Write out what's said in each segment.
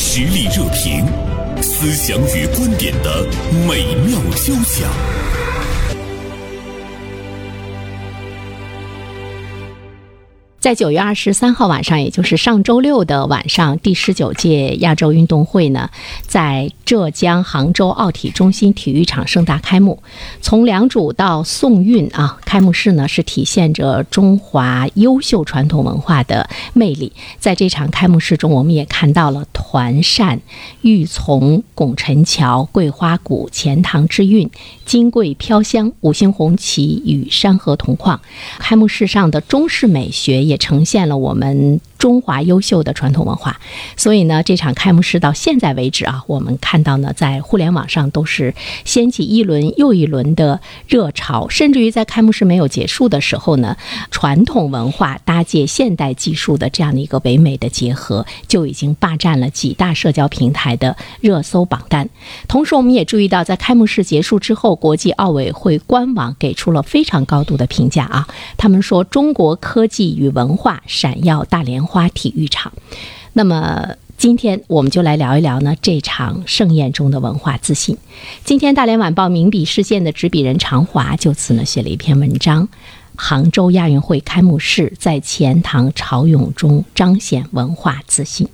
实力热评，思想与观点的美妙交响。在九月二十三号晚上，也就是上周六的晚上，第十九届亚洲运动会呢，在浙江杭州奥体中心体育场盛大开幕。从良渚到宋韵啊，开幕式呢是体现着中华优秀传统文化的魅力。在这场开幕式中，我们也看到了团扇、玉琮、拱辰桥、桂花鼓、钱塘之韵、金桂飘香、五星红旗与山河同框。开幕式上的中式美学。也呈现了我们。中华优秀的传统文化，所以呢，这场开幕式到现在为止啊，我们看到呢，在互联网上都是掀起一轮又一轮的热潮，甚至于在开幕式没有结束的时候呢，传统文化搭建现代技术的这样的一个唯美的结合，就已经霸占了几大社交平台的热搜榜单。同时，我们也注意到，在开幕式结束之后，国际奥委会官网给出了非常高度的评价啊，他们说中国科技与文化闪耀大连。花体育场，那么今天我们就来聊一聊呢这场盛宴中的文化自信。今天大连晚报名笔视线的执笔人常华就此呢写了一篇文章：杭州亚运会开幕式在钱塘潮涌中彰显文化自信。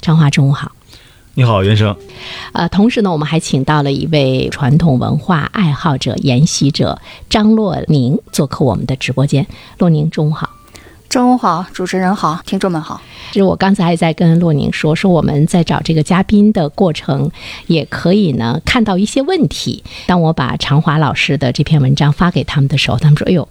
常华，中午好。你好，袁生。呃，同时呢，我们还请到了一位传统文化爱好者、研习者张洛宁做客我们的直播间。洛宁，中午好。中午好，主持人好，听众们好。其实我刚才还在跟洛宁说，说我们在找这个嘉宾的过程，也可以呢看到一些问题。当我把常华老师的这篇文章发给他们的时候，他们说：“哎呦，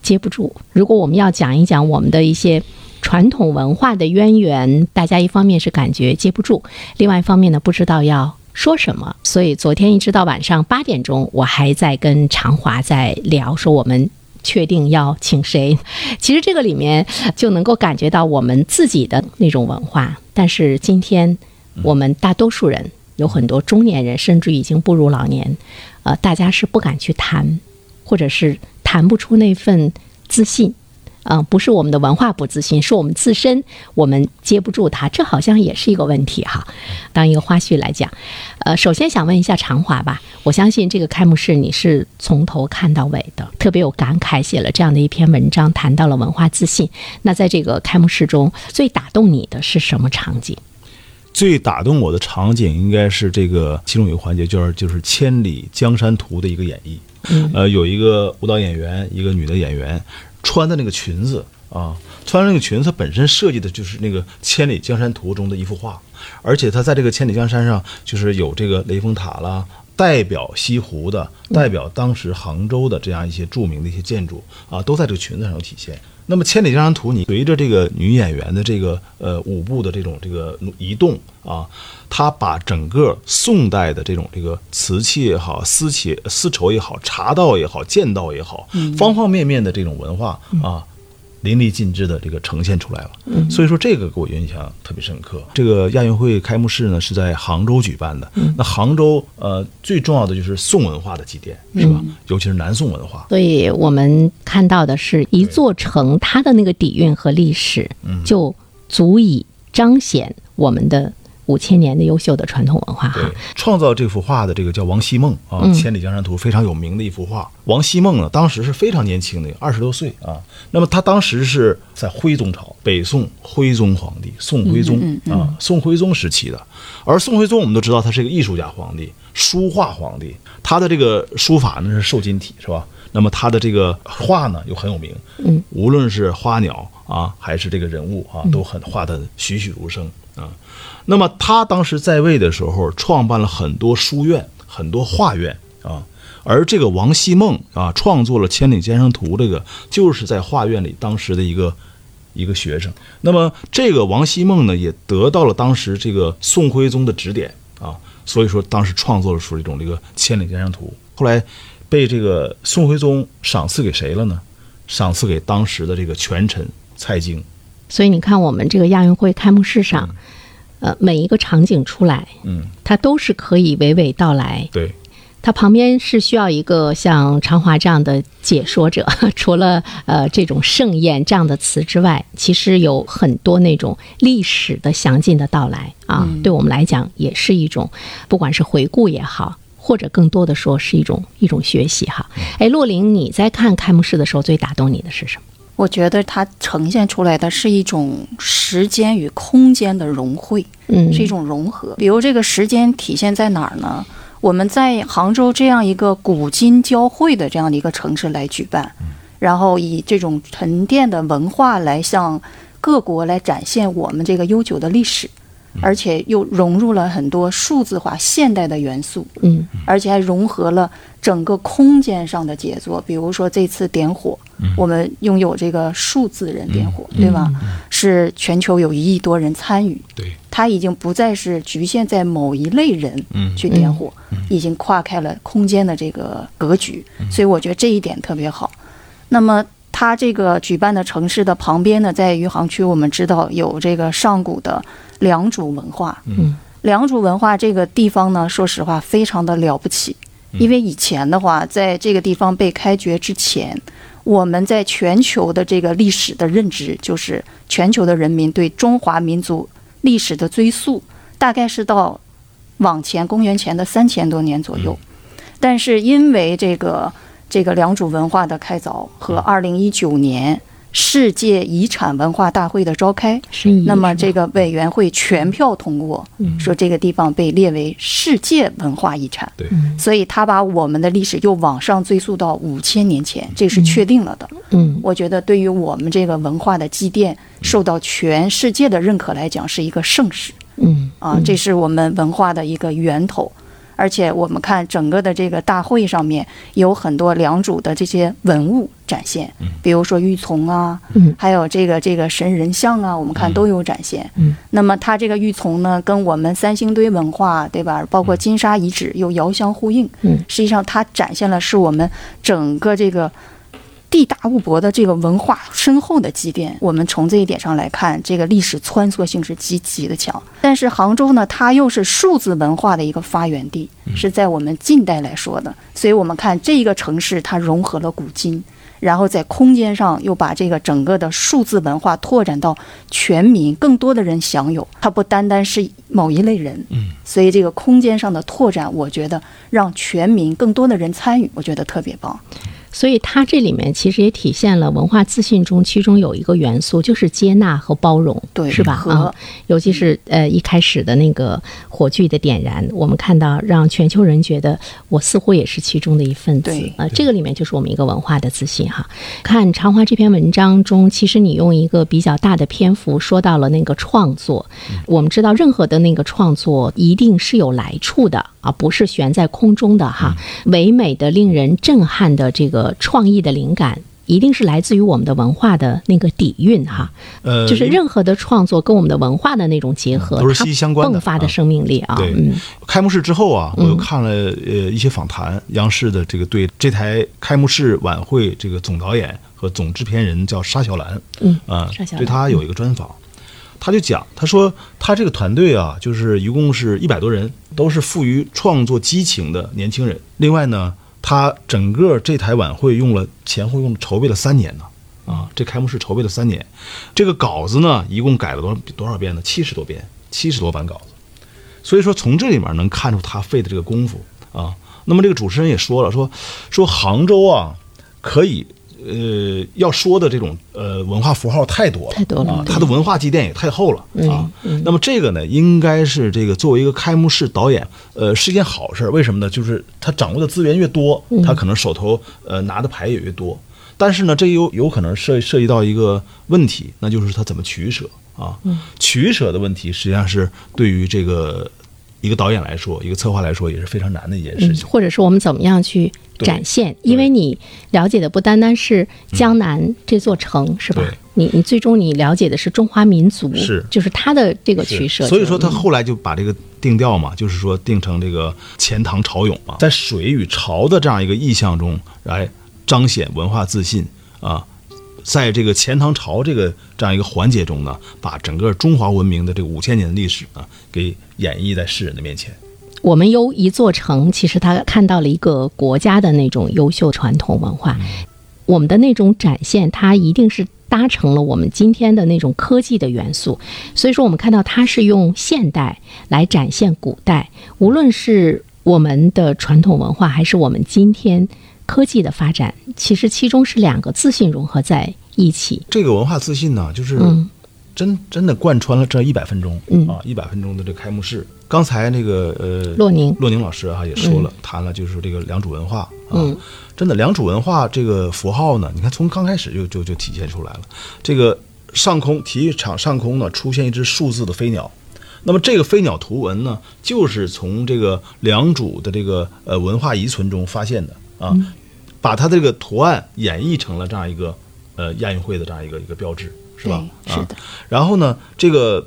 接不住。”如果我们要讲一讲我们的一些传统文化的渊源，大家一方面是感觉接不住，另外一方面呢不知道要说什么。所以昨天一直到晚上八点钟，我还在跟常华在聊，说我们。确定要请谁？其实这个里面就能够感觉到我们自己的那种文化。但是今天我们大多数人有很多中年人，甚至已经步入老年，呃，大家是不敢去谈，或者是谈不出那份自信。嗯，不是我们的文化不自信，是我们自身我们接不住它，这好像也是一个问题哈。当一个花絮来讲，呃，首先想问一下常华吧，我相信这个开幕式你是从头看到尾的，特别有感慨，写了这样的一篇文章，谈到了文化自信。那在这个开幕式中最打动你的是什么场景？最打动我的场景应该是这个其中有一个环节，就是就是《千里江山图》的一个演绎。嗯，呃，有一个舞蹈演员，一个女的演员。穿的那个裙子啊，穿那个裙子本身设计的就是那个《千里江山图》中的一幅画，而且它在这个千里江山上，就是有这个雷峰塔啦，代表西湖的，代表当时杭州的这样一些著名的一些建筑啊，都在这个裙子上有体现。那么《千里江山图》，你随着这个女演员的这个呃舞步的这种这个移动啊，她把整个宋代的这种这个瓷器也好、丝器丝绸也好、茶道也好、剑道也好，方方面面的这种文化啊。淋漓尽致的这个呈现出来了，所以说这个给我印象特别深刻。这个亚运会开幕式呢是在杭州举办的，那杭州呃最重要的就是宋文化的积淀，是吧？尤其是南宋文化。所以我们看到的是一座城，它的那个底蕴和历史，就足以彰显我们的。五千年的优秀的传统文化哈，创造这幅画的这个叫王希孟啊，《千里江山图》非常有名的一幅画。王希孟呢，当时是非常年轻的，二十多岁啊。那么他当时是在徽宗朝，北宋徽宗皇帝宋徽宗啊，宋徽宗时期的。而宋徽宗我们都知道，他是一个艺术家皇帝，书画皇帝，他的这个书法呢是瘦金体是吧？那么他的这个画呢又很有名，嗯，无论是花鸟啊，还是这个人物啊，都很画的栩栩如生啊。那么他当时在位的时候，创办了很多书院、很多画院啊。而这个王希孟啊，创作了《千里江山图》，这个就是在画院里当时的一个一个学生。那么这个王希孟呢，也得到了当时这个宋徽宗的指点啊，所以说当时创作了出一种这个《千里江山图》。后来被这个宋徽宗赏赐给谁了呢？赏赐给当时的这个权臣蔡京。所以你看，我们这个亚运会开幕式上。呃，每一个场景出来，嗯，它都是可以娓娓道来。对，它旁边是需要一个像常华这样的解说者，除了呃这种盛宴这样的词之外，其实有很多那种历史的详尽的到来啊，对我们来讲也是一种，不管是回顾也好，或者更多的说是一种一种学习哈。哎，洛琳，你在看开幕式的时候最打动你的是什么？我觉得它呈现出来的是一种时间与空间的融汇，嗯，是一种融合。比如这个时间体现在哪儿呢？我们在杭州这样一个古今交汇的这样的一个城市来举办，然后以这种沉淀的文化来向各国来展现我们这个悠久的历史，而且又融入了很多数字化现代的元素，嗯，而且还融合了整个空间上的杰作。比如说这次点火，我们拥有这个数字人点火，对吧？是全球有一亿多人参与，对，它已经不再是局限在某一类人嗯。去点火，已经跨开了空间的这个格局，所以我觉得这一点特别好。那么它这个举办的城市的旁边呢，在余杭区，我们知道有这个上古的良渚文化。嗯，良渚文化这个地方呢，说实话非常的了不起，因为以前的话，在这个地方被开掘之前，我们在全球的这个历史的认知，就是全球的人民对中华民族历史的追溯，大概是到往前公元前的三千多年左右。但是因为这个这个良渚文化的开凿和二零一九年世界遗产文化大会的召开，那么这个委员会全票通过，说这个地方被列为世界文化遗产。对，所以他把我们的历史又往上追溯到五千年前，这是确定了的。嗯。我觉得对于我们这个文化的积淀受到全世界的认可来讲，是一个盛世。嗯。啊，这是我们文化的一个源头。而且我们看整个的这个大会上面有很多良渚的这些文物展现，比如说玉琮啊，嗯还有这个这个神人像啊，我们看都有展现。嗯，那么它这个玉琮呢，跟我们三星堆文化，对吧？包括金沙遗址又遥相呼应。嗯，实际上它展现了是我们整个这个地大物博的这个文化深厚的积淀。我们从这一点上来看，这个历史穿梭性是极其的强。但是杭州呢，它又是数字文化的一个发源地，是在我们近代来说的。所以我们看这一个城市，它融合了古今。然后在空间上又把这个整个的数字文化拓展到全民，更多的人享有。它不单单是某一类人，嗯，所以这个空间上的拓展，我觉得让全民更多的人参与，我觉得特别棒。所以它这里面其实也体现了文化自信中，其中有一个元素就是接纳和包容，对是吧？和啊，尤其是呃一开始的那个火炬的点燃，我们看到让全球人觉得我似乎也是其中的一份子啊，呃，这个里面就是我们一个文化的自信哈。看长华这篇文章中，其实你用一个比较大的篇幅说到了那个创作，我们知道任何的那个创作一定是有来处的啊，不是悬在空中的哈。唯美的、令人震撼的这个创意的灵感，一定是来自于我们的文化的那个底蕴哈。呃，就是任何的创作跟我们的文化的那种结合，都是息息相关的迸发的啊生命力啊。对嗯开幕式之后啊，我又看了呃一些访谈，央视的这个对这台开幕式晚会这个总导演和总制片人叫沙小兰，嗯啊沙小，兰对他有一个专访，他就讲，他说他这个团队啊，就是一共是一百多人，都是富于创作激情的年轻人。另外呢，他整个这台晚会用了前后用筹备了三年呢。啊，这开幕式筹备了三年，这个稿子呢，一共改了多少多少遍呢？七十多遍，七十多版稿子。所以说，从这里面能看出他费的这个功夫啊。那么这个主持人也说了，说说杭州啊，可以呃要说的这种呃文化符号太多了，太多了它的文化积淀也太厚了啊。那么这个呢，应该是这个作为一个开幕式导演，呃，是一件好事儿。为什么呢？就是他掌握的资源越多，他可能手头呃拿的牌也越多。但是呢，这有有可能涉涉及到一个问题，那就是他怎么取舍啊？取舍的问题，实际上是对于这个一个导演来说，一个策划来说，也是非常难的一件事嗯，情。或者是我们怎么样去展现？因为你了解的不单单是江南这座城，是吧？你你最终你了解的是中华民族，是就是它的这个取舍。所以说他嗯后来就把这个定调嘛，就是说定成这个钱塘潮涌嘛，在水与潮的这样一个意象中来彰显文化自信啊。在这个钱塘潮这个这样一个环节中呢，把整个中华文明的这个五千年的历史呢，给演绎在世人的面前。我们由一座城，其实他看到了一个国家的那种优秀传统文化，我们的那种展现，它一定是搭成了我们今天的那种科技的元素。所以说，我们看到它是用现代来展现古代，无论是我们的传统文化，还是我们今天科技的发展，其实其中是两个自信融合在一起。这个文化自信呢，就是嗯。真真的贯穿了这一百分钟，嗯。啊，一百分钟的这个开幕式。刚才那个呃，洛宁。洛宁老师啊也说了，谈了就是这个良渚文化啊，嗯。真的良渚文化这个符号呢，你看从刚开始就就就体现出来了。这个上空体育场上空呢出现一只数字的飞鸟，那么这个飞鸟图文呢，就是从这个良渚的这个呃文化遗存中发现的啊，把它这个图案演绎成了这样一个呃亚运会的这样一个一个标志，是吧？是的啊。然后呢，这个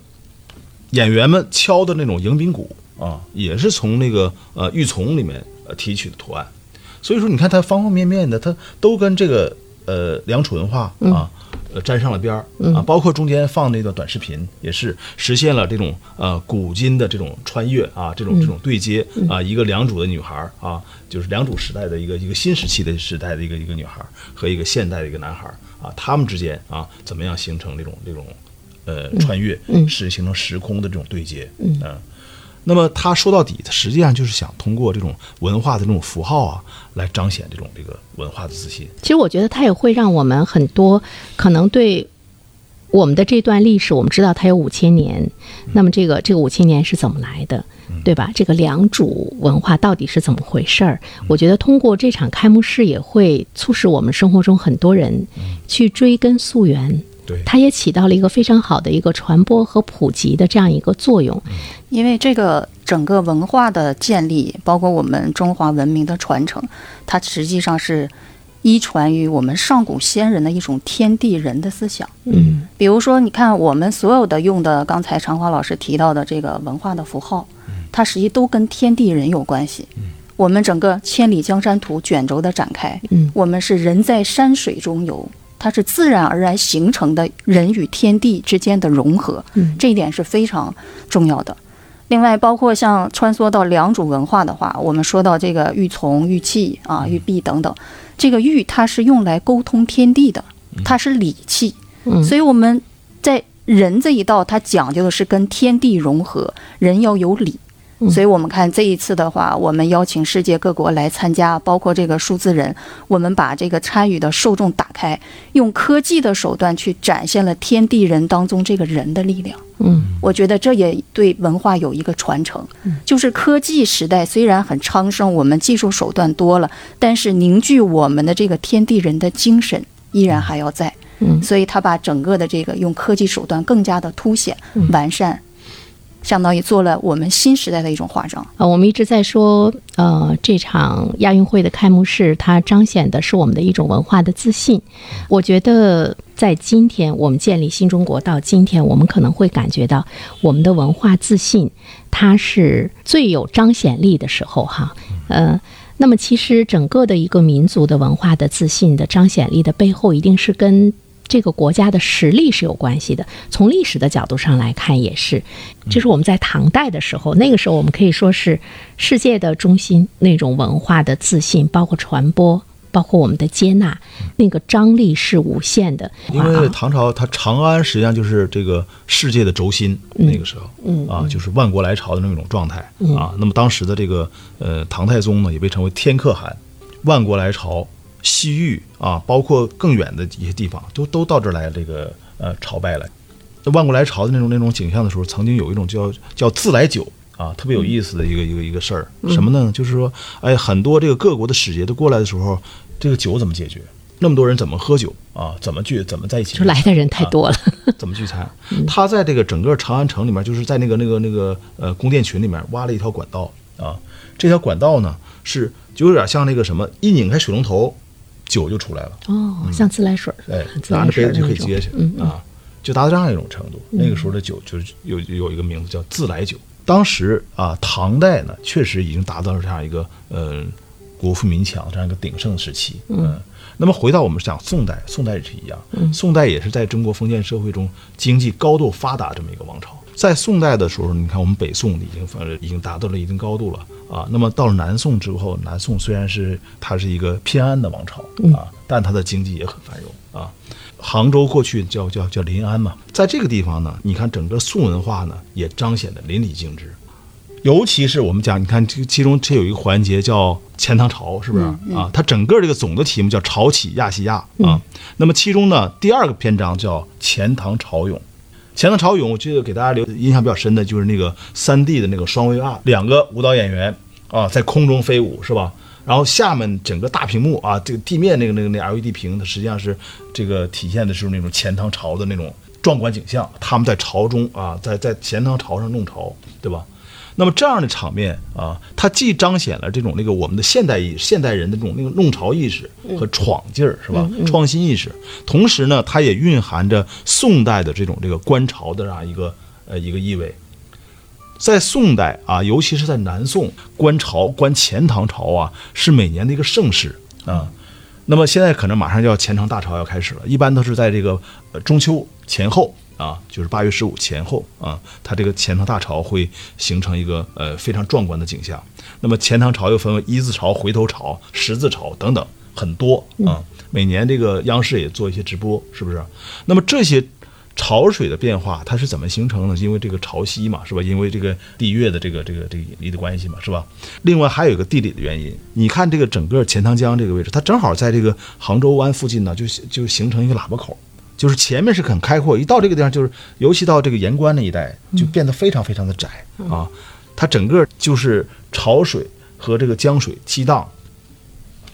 演员们敲的那种迎宾鼓啊，也是从那个呃玉琮里面呃提取的图案。所以说，你看它方方面面的，它都跟这个呃良渚文化啊。呃，沾上了边儿啊，包括中间放那段短视频，也是实现了这种呃古今的这种穿越啊，这种这种对接啊，一个良渚的女孩儿啊，就是良渚时代的一个一个新时期的时代的一个一个女孩儿和一个现代的一个男孩儿啊，他们之间啊，怎么样形成这种这种呃穿越，是形成时空的这种对接，嗯。那么他说到底，他实际上就是想通过这种文化的这种符号啊，来彰显这种这个文化的自信。其实我觉得他也会让我们很多可能对我们的这段历史，我们知道它有五千年，那么这个这个五千年是怎么来的，对吧？这个良渚文化到底是怎么回事儿？我觉得通过这场开幕式，也会促使我们生活中很多人去追根溯源。对，它也起到了一个非常好的一个传播和普及的这样一个作用。因为这个整个文化的建立，包括我们中华文明的传承，它实际上是依传于我们上古先人的一种天地人的思想。嗯比如说，你看我们所有的用的，刚才常华老师提到的这个文化的符号，它实际都跟天地人有关系。我们整个千里江山图卷轴的展开，嗯我们是人在山水中游，它是自然而然形成的人与天地之间的融合，嗯这一点是非常重要的。另外，包括像穿梭到良渚文化的话，我们说到这个玉琮、玉器啊、玉璧等等，这个玉它是用来沟通天地的，它是礼器，嗯所以我们在人这一道，它讲究的是跟天地融合，人要有礼。所以，我们看这一次的话，我们邀请世界各国来参加，包括这个数字人，我们把这个参与的受众打开，用科技的手段去展现了天地人当中这个人的力量。嗯。我觉得这也对文化有一个传承，就是科技时代虽然很昌盛，我们技术手段多了，但是凝聚我们的这个天地人的精神依然还要在。嗯。所以他把整个的这个用科技手段更加的凸显、完善，相当于做了我们新时代的一种化妆。呃，我们一直在说，呃，这场亚运会的开幕式，它彰显的是我们的一种文化的自信。我觉得，在今天我们建立新中国到今天，我们可能会感觉到我们的文化自信，它是最有彰显力的时候，哈，呃。那么，其实整个的一个民族的文化的自信的彰显力的背后，一定是跟这个国家的实力是有关系的。从历史的角度上来看，也是。就是我们在唐代的时候，那个时候我们可以说是世界的中心，那种文化的自信，包括传播，包括我们的接纳，那个张力是无限的。因为啊唐朝它长安实际上就是这个世界的轴心，那个时候，嗯啊，就是万国来朝的那种状态啊。那么当时的这个呃唐太宗呢，也被称为天可汗，万国来朝，西域啊，包括更远的一些地方，都都到这儿来这个呃朝拜来。那万国来朝的那种那种景象的时候，曾经有一种叫叫自来酒啊，特别有意思的一个、一个一个事儿，什么呢？就是说，哎，很多这个各国的使节都过来的时候，这个酒怎么解决？那么多人怎么喝酒啊？怎么聚？怎么在一起？就来的人太多了。怎么聚餐？他在这个整个长安城里面，就是在那个那个那个呃宫殿群里面挖了一条管道啊。这条管道呢是就有点像那个什么，一拧开水龙头，酒就出来了。哦，像自来水儿，哎，拿着杯子就可以接去啊，就达到这样一种程度。那个时候的酒就是有有一个名字叫自来酒。当时啊，唐代呢确实已经达到了这样一个呃国富民强这样一个鼎盛时期。嗯，那么回到我们讲宋代，宋代也是一样，宋代也是在中国封建社会中经济高度发达这么一个王朝。在宋代的时候，你看我们北宋已经呃已经达到了一定高度了啊。那么到了南宋之后，南宋虽然是它是一个偏安的王朝啊，但它的经济也很繁荣啊。杭州过去叫叫叫临安嘛，在这个地方呢，你看整个宋文化呢也彰显的淋漓尽致。尤其是我们讲，你看这其中这有一个环节叫钱塘潮，是不是啊？它整个这个总的题目叫潮起亚细亚啊。那么其中呢，第二个篇章叫钱塘潮涌。钱塘潮涌，我记得给大家留印象比较深的就是那个三 D 的那个双 VR，两个舞蹈演员啊在空中飞舞，是吧？然后下面整个大屏幕啊，这个地面那个那个那 LED 屏，它实际上是这个体现的是那种钱塘潮的那种壮观景象。他们在潮中啊，在在钱塘潮上弄潮，对吧？那么这样的场面啊，它既彰显了这种那个我们的现代意现代人的这种那个弄潮意识和闯劲儿，是吧？创新意识，同时呢，它也蕴含着宋代的这种这个观潮的这样一个呃一个意味。在宋代啊，尤其是在南宋，观潮观钱塘潮啊，是每年的一个盛事啊。那么现在可能马上就要钱塘大潮要开始了，一般都是在这个呃中秋前后啊，就是八月十五前后啊，它这个钱塘大潮会形成一个呃非常壮观的景象。那么钱塘潮又分为一字潮、回头潮、十字潮等等很多啊。每年这个央视也做一些直播，是不是？那么这些。潮水的变化，它是怎么形成的？因为这个潮汐嘛，是吧？因为这个地月的这个这个这个引力的关系嘛，是吧？另外还有一个地理的原因。你看这个整个钱塘江这个位置，它正好在这个杭州湾附近呢，就就形成一个喇叭口，就是前面是很开阔，一到这个地方，就是尤其到这个盐关那一带，就变得非常非常的窄啊。它整个就是潮水和这个江水激荡，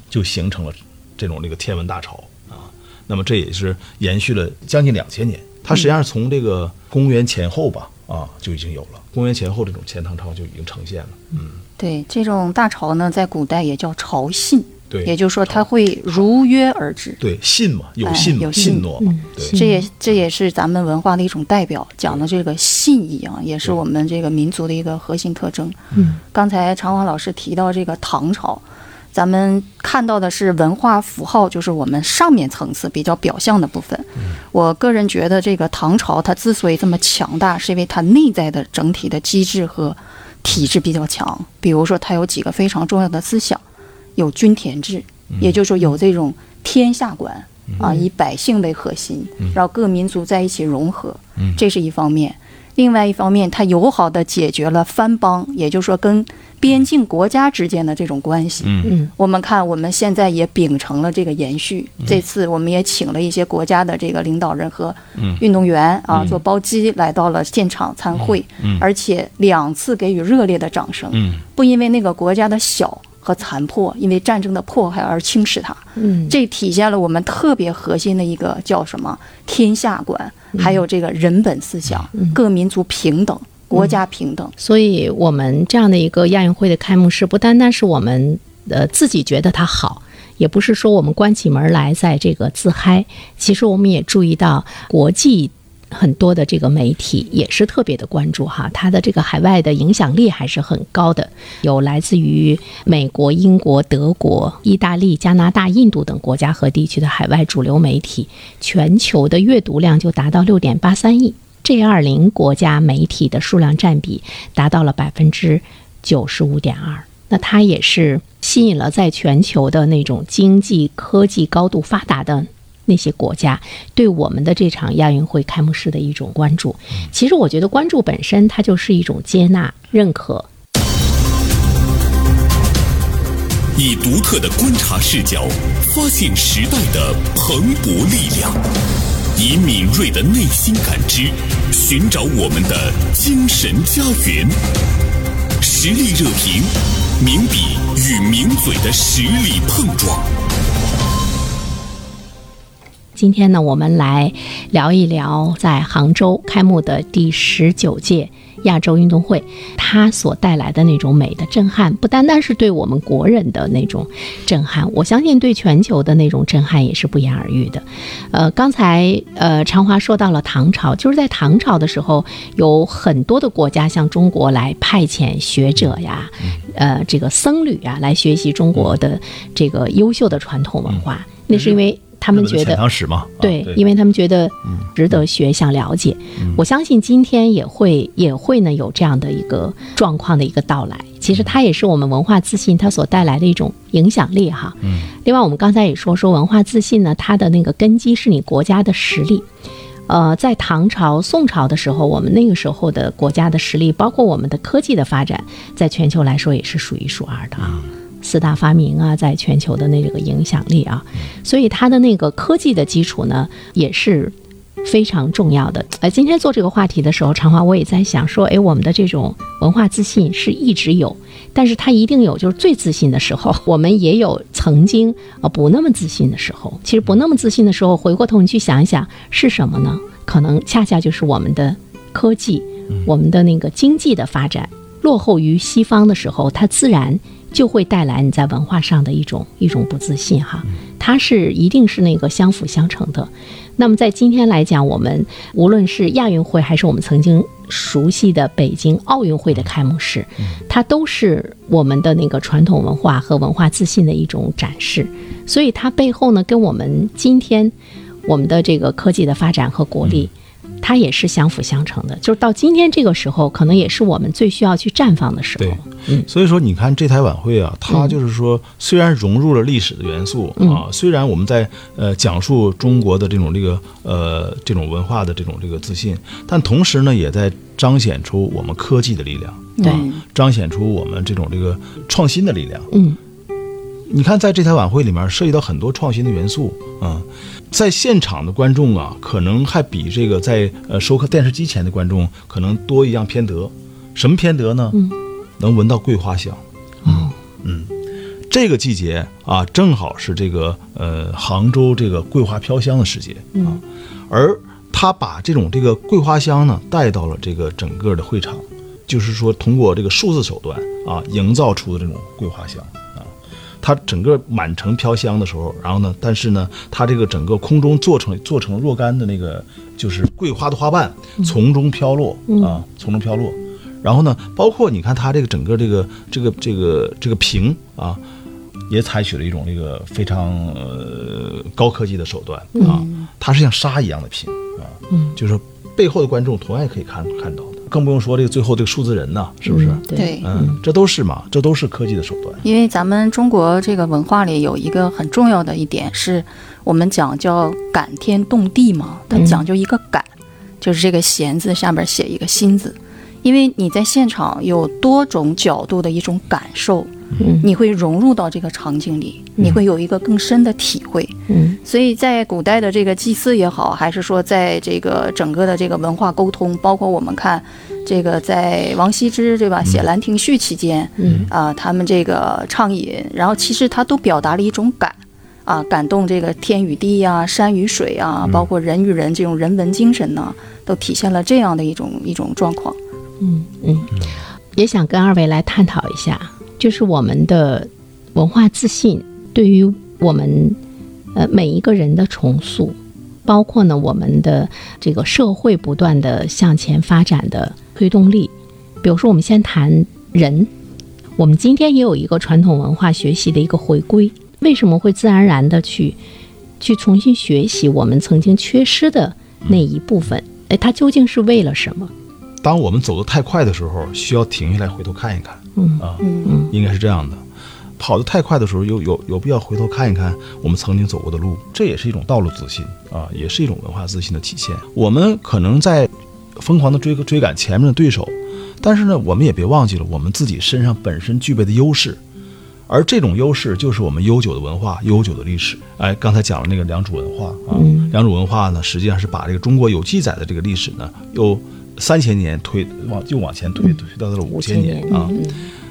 就形成了这种这个天文大潮啊。那么这也是延续了将近两千年。它实际上是从这个公元前后吧，啊就已经有了。公元前后这种钱塘潮就已经呈现了。嗯，对，这种大潮呢，在古代也叫潮信。对，也就是说他会如约而至。对，信嘛，有信有信诺嘛。对，这也这也是咱们文化的一种代表，讲的这个信义啊，也是我们这个民族的一个核心特征。嗯，刚才常华老师提到这个唐朝。咱们看到的是文化符号，就是我们上面层次比较表象的部分。我个人觉得，这个唐朝它之所以这么强大，是因为它内在的整体的机制和体制比较强。比如说，它有几个非常重要的思想，有均田制，也就是说有这种天下观啊，以百姓为核心，然后各民族在一起融合，这是一方面。另外一方面，它友好的解决了藩邦，也就是说跟边境国家之间的这种关系。嗯，我们看我们现在也秉承了这个延续。这次我们也请了一些国家的这个领导人和运动员啊，做包机来到了现场参会，而且两次给予热烈的掌声。嗯，不因为那个国家的小。和残破，因为战争的迫害而轻视它。嗯，这体现了我们特别核心的一个叫什么天下观，还有这个人本思想，各民族平等，国家平等。所以，我们这样的一个亚运会的开幕式，不单单是我们呃自己觉得它好，也不是说我们关起门来在这个自嗨。其实，我们也注意到国际。很多的这个媒体也是特别的关注哈，它的这个海外的影响力还是很高的，有来自于美国、英国、德国、意大利、加拿大、印度等国家和地区的海外主流媒体，全球的阅读量就达到六点八三亿，G 二零国家媒体的数量占比达到了百分之九十五点二，那它也是吸引了在全球的那种经济科技高度发达的。那些国家对我们的这场亚运会开幕式的一种关注，其实我觉得关注本身它就是一种接纳、认可。以独特的观察视角，发现时代的蓬勃力量；以敏锐的内心感知，寻找我们的精神家园。实力热评，名笔与名嘴的实力碰撞。今天呢，我们来聊一聊在杭州开幕的第十九届亚洲运动会，它所带来的那种美的震撼，不单单是对我们国人的那种震撼，我相信对全球的那种震撼也是不言而喻的。呃，刚才呃长华说到了唐朝，就是在唐朝的时候，有很多的国家向中国来派遣学者呀，呃，这个僧侣啊，来学习中国的这个优秀的传统文化，那是因为。他们觉得对，对，因为他们觉得值得学，想了解。我相信今天也会也会呢有这样的一个状况的一个到来。其实它也是我们文化自信它所带来的一种影响力哈。嗯。另外，我们刚才也说说文化自信呢，它的那个根基是你国家的实力。呃，在唐朝、宋朝的时候，我们那个时候的国家的实力，包括我们的科技的发展，在全球来说也是数一数二的啊。四大发明啊，在全球的那个影响力啊，所以它的那个科技的基础呢，也是非常重要的。呃，今天做这个话题的时候，长华我也在想说，哎，我们的这种文化自信是一直有，但是它一定有就是最自信的时候，我们也有曾经啊不那么自信的时候。其实不那么自信的时候，回过头你去想一想是什么呢？可能恰恰就是我们的科技，我们的那个经济的发展落后于西方的时候，它自然就会带来你在文化上的一种一种不自信哈，它是一定是那个相辅相成的。那么在今天来讲，我们无论是亚运会还是我们曾经熟悉的北京奥运会的开幕式，它都是我们的那个传统文化和文化自信的一种展示。所以它背后呢，跟我们今天我们的这个科技的发展和国力。它也是相辅相成的，就是到今天这个时候，可能也是我们最需要去绽放的时候。对，所以说你看这台晚会啊，它就是说虽然融入了历史的元素啊，虽然我们在呃讲述中国的这种这个呃这种文化的这种这个自信，但同时呢，也在彰显出我们科技的力量，对啊，彰显出我们这种这个创新的力量。嗯，你看，在这台晚会里面涉及到很多创新的元素，嗯，在现场的观众啊，可能还比这个在呃收看电视机前的观众可能多一样偏得。什么偏得呢？嗯，能闻到桂花香。哦，嗯，这个季节啊，正好是这个呃杭州这个桂花飘香的时节啊，而他把这种这个桂花香呢带到了这个整个的会场，就是说通过这个数字手段啊，营造出的这种桂花香啊，它整个满城飘香的时候，然后呢，但是呢，它这个整个空中做成做成若干的那个就是桂花的花瓣从中飘落啊，从中飘落。然后呢，包括你看它这个整个这个这个这个这个屏啊，也采取了一种这个非常呃高科技的手段啊，它是像沙一样的屏啊，嗯就是背后的观众同样也可以看看到的，更不用说这个最后这个数字人呢，是不是？嗯对，嗯，这都是嘛，这都是科技的手段。因为咱们中国这个文化里有一个很重要的一点，是我们讲叫感天动地嘛，它嗯讲究一个感，就是这个弦字下边写一个心字，因为你在现场有多种角度的一种感受，嗯。你会融入到这个场景里，你会有一个更深的体会。嗯。所以在古代的这个祭祀也好，还是说在这个整个的这个文化沟通，包括我们看这个在王羲之对吧写《兰亭序》期间，嗯。啊、他们这个畅饮，然后其实他都表达了一种感。啊，感动这个天与地呀、山与水啊，包括人与人这种人文精神呢，都体现了这样的一种一种状况。嗯嗯，也想跟二位来探讨一下，就是我们的文化自信对于我们呃每一个人的重塑，包括呢我们的这个社会不断的向前发展的推动力。比如说，我们先谈人，我们今天也有一个传统文化学习的一个回归，为什么会自然而然的去去重新学习我们曾经缺失的那一部分？哎，它究竟是为了什么？当我们走得太快的时候，需要停下来回头看一看。嗯啊，嗯应该是这样的。跑得太快的时候，有有有必要回头看一看我们曾经走过的路，这也是一种道路自信啊，也是一种文化自信的体现。我们可能在疯狂的追追赶前面的对手，但是呢，我们也别忘记了我们自己身上本身具备的优势，而这种优势就是我们悠久的文化、悠久的历史。哎，刚才讲了那个良渚文化啊，嗯良渚文化呢，实际上是把这个中国有记载的这个历史呢，又三千年推往又往前推，推到了五千年啊。嗯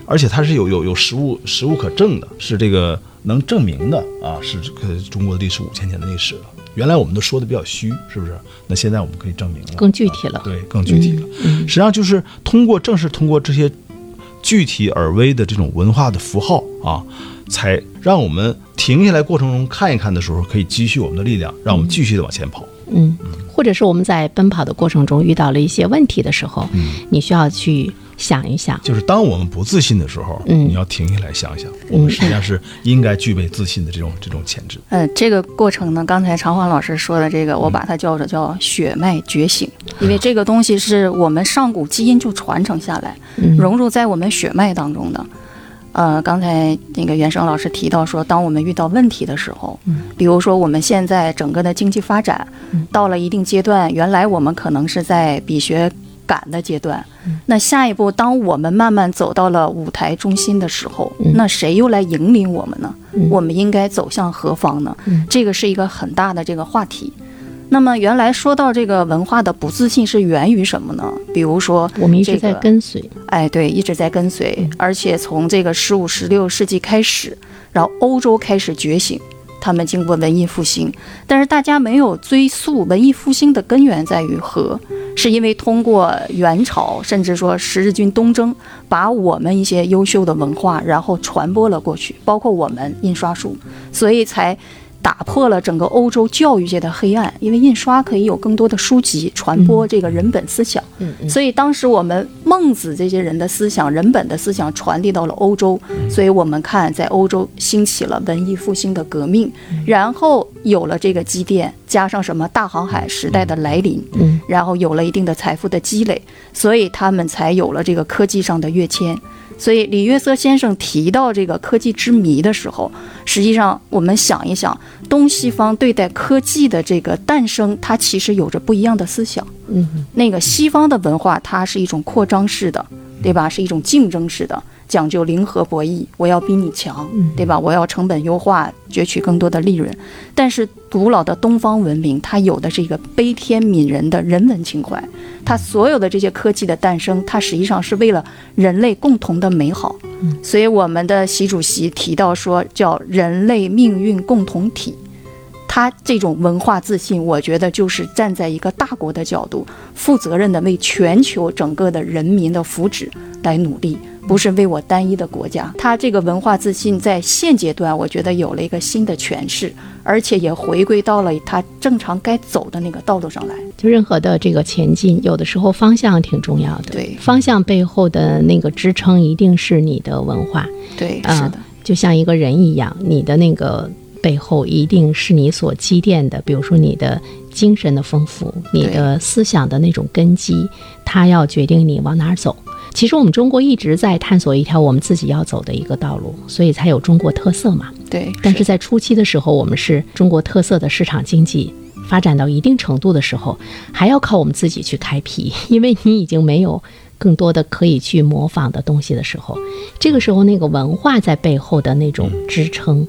而且它是有有有实物实物可证的，是这个能证明的啊，是这个中国的历史五千年的历史了。原来我们都说的比较虚，是不是？那现在我们可以证明了，更具体了啊对，更具体了。嗯实际上就是通过，正是通过这些具体而微的这种文化的符号啊，才让我们停下来过程中看一看的时候，可以积蓄我们的力量，让我们继续的往前跑。嗯，或者是我们在奔跑的过程中遇到了一些问题的时候，嗯。你需要去想一想，就是当我们不自信的时候，嗯。你要停下来想想，我们实际上是应该具备自信的这种这种潜质。呃，这个过程呢，刚才常欢老师说的这个，嗯。我把它叫做叫血脉觉醒，因为这个东西是我们上古基因就传承下来，嗯。融入在我们血脉当中的。呃，刚才那个袁生老师提到说，当我们遇到问题的时候，比如说我们现在整个的经济发展到了一定阶段，原来我们可能是在比学赶的阶段，那下一步当我们慢慢走到了舞台中心的时候，那谁又来引领我们呢？我们应该走向何方呢？这个是一个很大的这个话题。那么原来说到这个文化的不自信是源于什么呢？比如说，我们一直在跟随，哎，对，一直在跟随，而且从这个十五、十六世纪开始，然后欧洲开始觉醒，他们经过文艺复兴，但是大家没有追溯文艺复兴的根源在于何？是因为通过元朝，甚至说十字军东征，把我们一些优秀的文化，然后传播了过去，包括我们印刷术，所以才。打破了整个欧洲教育界的黑暗，因为印刷可以有更多的书籍传播这个人本思想，嗯嗯所以当时我们孟子这些人的思想、人本的思想传递到了欧洲，所以我们看在欧洲兴起了文艺复兴的革命，然后有了这个积淀，加上什么大航海时代的来临，嗯。然后有了一定的财富的积累，所以他们才有了这个科技上的跃迁。所以李约瑟先生提到这个科技之谜的时候，实际上我们想一想，东西方对待科技的这个诞生，它其实有着不一样的思想。嗯那个西方的文化，它是一种扩张式的，对吧？是一种竞争式的，讲究零和博弈，我要比你强，对吧？我要成本优化，攫取更多的利润。但是古老的东方文明，它有的是一个悲天悯人的人文情怀，它所有的这些科技的诞生，它实际上是为了人类共同的美好。所以我们的习主席提到说，叫人类命运共同体。他这种文化自信，我觉得就是站在一个大国的角度，负责任的为全球整个的人民的福祉来努力，不是为我单一的国家。他这个文化自信在现阶段，我觉得有了一个新的诠释，而且也回归到了他正常该走的那个道路上来。就任何的这个前进，有的时候方向挺重要的。对方向背后的那个支撑一定是你的文化。对，啊是的，就像一个人一样，你的那个背后一定是你所积淀的，比如说你的精神的丰富，你的思想的那种根基，它要决定你往哪儿走。其实我们中国一直在探索一条我们自己要走的一个道路，所以才有中国特色嘛。对。但是在初期的时候，我们是中国特色的市场经济发展到一定程度的时候，还要靠我们自己去开辟，因为你已经没有更多的可以去模仿的东西的时候，这个时候那个文化在背后的那种支撑，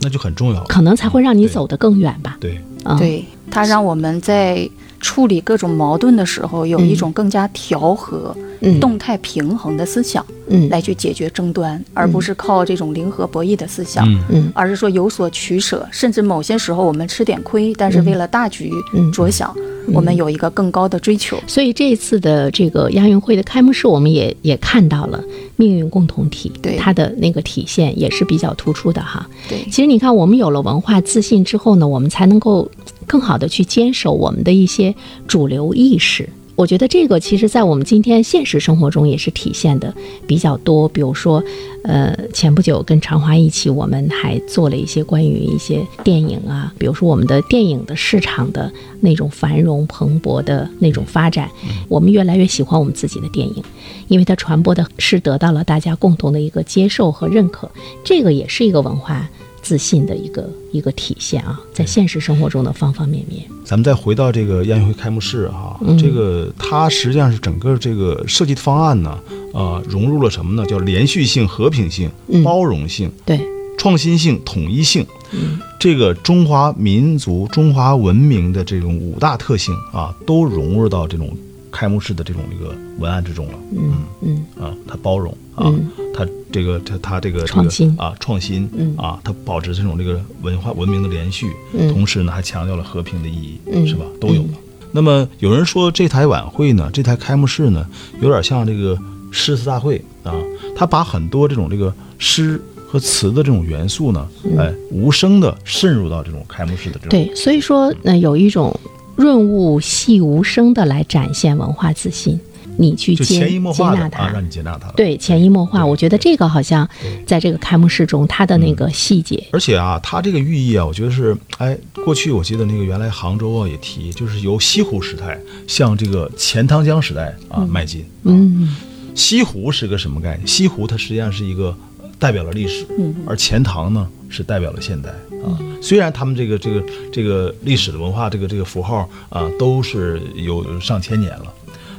那就很重要了。可能才会让你走得更远吧。对，啊，对，它让我们在处理各种矛盾的时候，有一种更加调和、嗯。动态平衡的思想，嗯。来去解决争端，而不是靠这种零和博弈的思想。嗯。嗯。而是说有所取舍，甚至某些时候我们吃点亏，但是为了大局嗯。着想，我们有一个更高的追求。所以这一次的这个亚运会的开幕式，我们也也看到了命运共同体，对。它的那个体现也是比较突出的哈。对。其实你看，我们有了文化自信之后呢，我们才能够更好的去坚守我们的一些主流意识。我觉得这个其实，在我们今天现实生活中也是体现的比较多。比如说，呃，前不久跟长华一起，我们还做了一些关于一些电影啊，比如说我们的电影的市场的那种繁荣蓬勃的那种发展，我们越来越喜欢我们自己的电影，因为它传播的是得到了大家共同的一个接受和认可，这个也是一个文化自信的一个一个体现啊，在现实生活中的方方面面。咱们再回到这个亚运会开幕式哈、嗯这个它实际上是整个这个设计的方案呢，呃，融入了什么呢？叫连续性、和平性、嗯包容性、对，创新性、统一性。嗯这个中华民族、中华文明的这种五大特性啊，都融入到这种开幕式的这种这个文案之中了。嗯嗯。啊，它包容啊，嗯。它这个它它这个创新。这个啊创新，嗯。啊，它保持这种这个文化文明的连续，嗯。同时呢还强调了和平的意义，嗯。是吧？都有了。那么有人说这台晚会呢，这台开幕式呢，有点像这个诗词大会啊，它把很多这种这个诗和词的这种元素呢，哎，无声的渗入到这种开幕式的这种对，所以说那，有一种润物细无声的来展现文化自信，你去接潜移默化接纳它，啊，让你接纳它。对，潜移默化，我觉得这个好像在这个开幕式中，它的那个细节，而且啊，它这个寓意啊，我觉得是，哎，过去我记得那个原来杭州啊也提，就是由西湖时代向这个钱塘江时代啊迈进。嗯。西湖是个什么概念？西湖它实际上是一个呃代表了历史，而钱塘呢是代表了现代啊。虽然他们这个这个这个历史的文化这个这个符号啊都是有上千年了，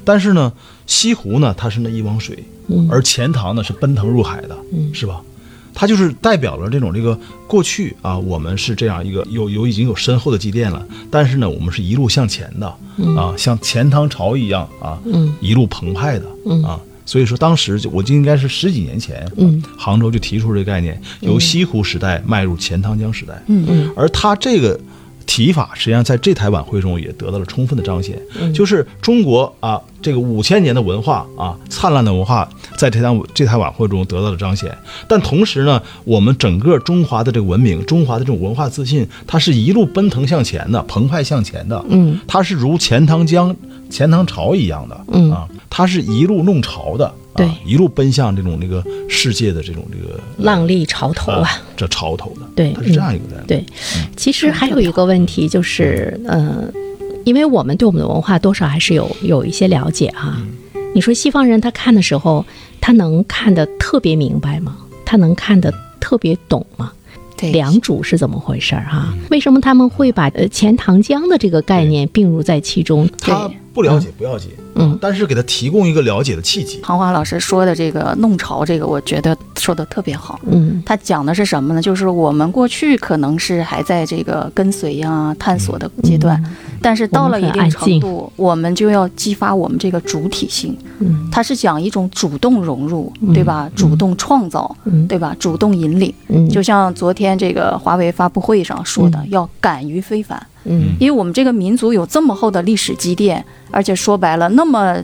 但是呢，西湖呢它是那一汪水，而钱塘呢是奔腾入海的，是吧？它就是代表了这种这个过去啊，我们是这样一个有有已经有深厚的积淀了，但是呢，我们是一路向前的啊，像钱塘潮一样啊，一路澎湃的啊。所以说，当时就我记得应该是十几年前，嗯，杭州就提出这个概念，由西湖时代迈入钱塘江时代，嗯嗯，而他这个提法实际上在这台晚会中也得到了充分的彰显，就是中国啊这个五千年的文化啊灿烂的文化，在这台这台晚会中得到了彰显。但同时呢，我们整个中华的这个文明，中华的这种文化自信，它是一路奔腾向前的，澎湃向前的，嗯，它是如钱塘江、钱塘潮一样的，嗯。啊，它是一路弄潮的，啊对。一路奔向这种这个世界的这种这个浪立潮头啊。这潮头的，对它是这样一个概念，对，其实还有一个问题就是，呃，因为我们对我们的文化多少还是有有一些了解哈、你说西方人他看的时候，他能看得特别明白吗？他能看得特别懂吗？对，良渚是怎么回事儿、哈？为什么他们会把呃钱塘江的这个概念并入在其中？他不了解不要紧，嗯，但是给他提供一个了解的契机，庞华老师说的这个弄潮，这个我觉得说的特别好。嗯。他讲的是什么呢？就是我们过去可能是还在这个跟随呀、探索的阶段，但是到了一定程度，我们就要激发我们这个主体性。嗯它是讲一种主动融入，对吧？主动创造，嗯对吧？主动引领。嗯，就像昨天这个华为发布会上说的，嗯要敢于非凡。嗯因为我们这个民族有这么厚的历史积淀，而且说白了，那么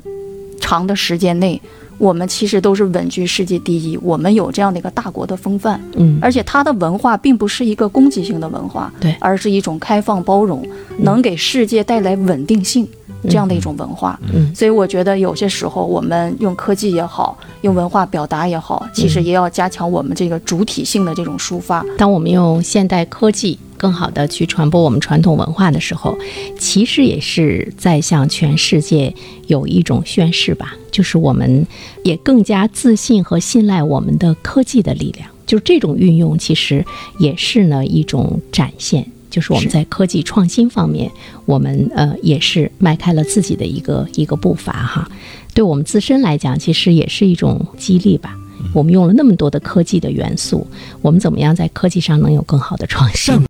长的时间内，我们其实都是稳居世界第一，我们有这样的一个大国的风范，嗯。而且它的文化并不是一个攻击性的文化，对。而是一种开放包容，能给世界带来稳定性。这样的一种文化，嗯。所以我觉得有些时候我们用科技也好，用文化表达也好，其实也要加强我们这个主体性的这种抒发。当我们用现代科技更好的去传播我们传统文化的时候，其实也是在向全世界有一种宣示吧，就是我们也更加自信和信赖我们的科技的力量。就是这种运用，其实也是呢一种展现。就是我们在科技创新方面，我们呃也是迈开了自己的一个一个步伐哈。对我们自身来讲，其实也是一种激励吧。我们用了那么多的科技的元素，我们怎么样在科技上能有更好的创新？让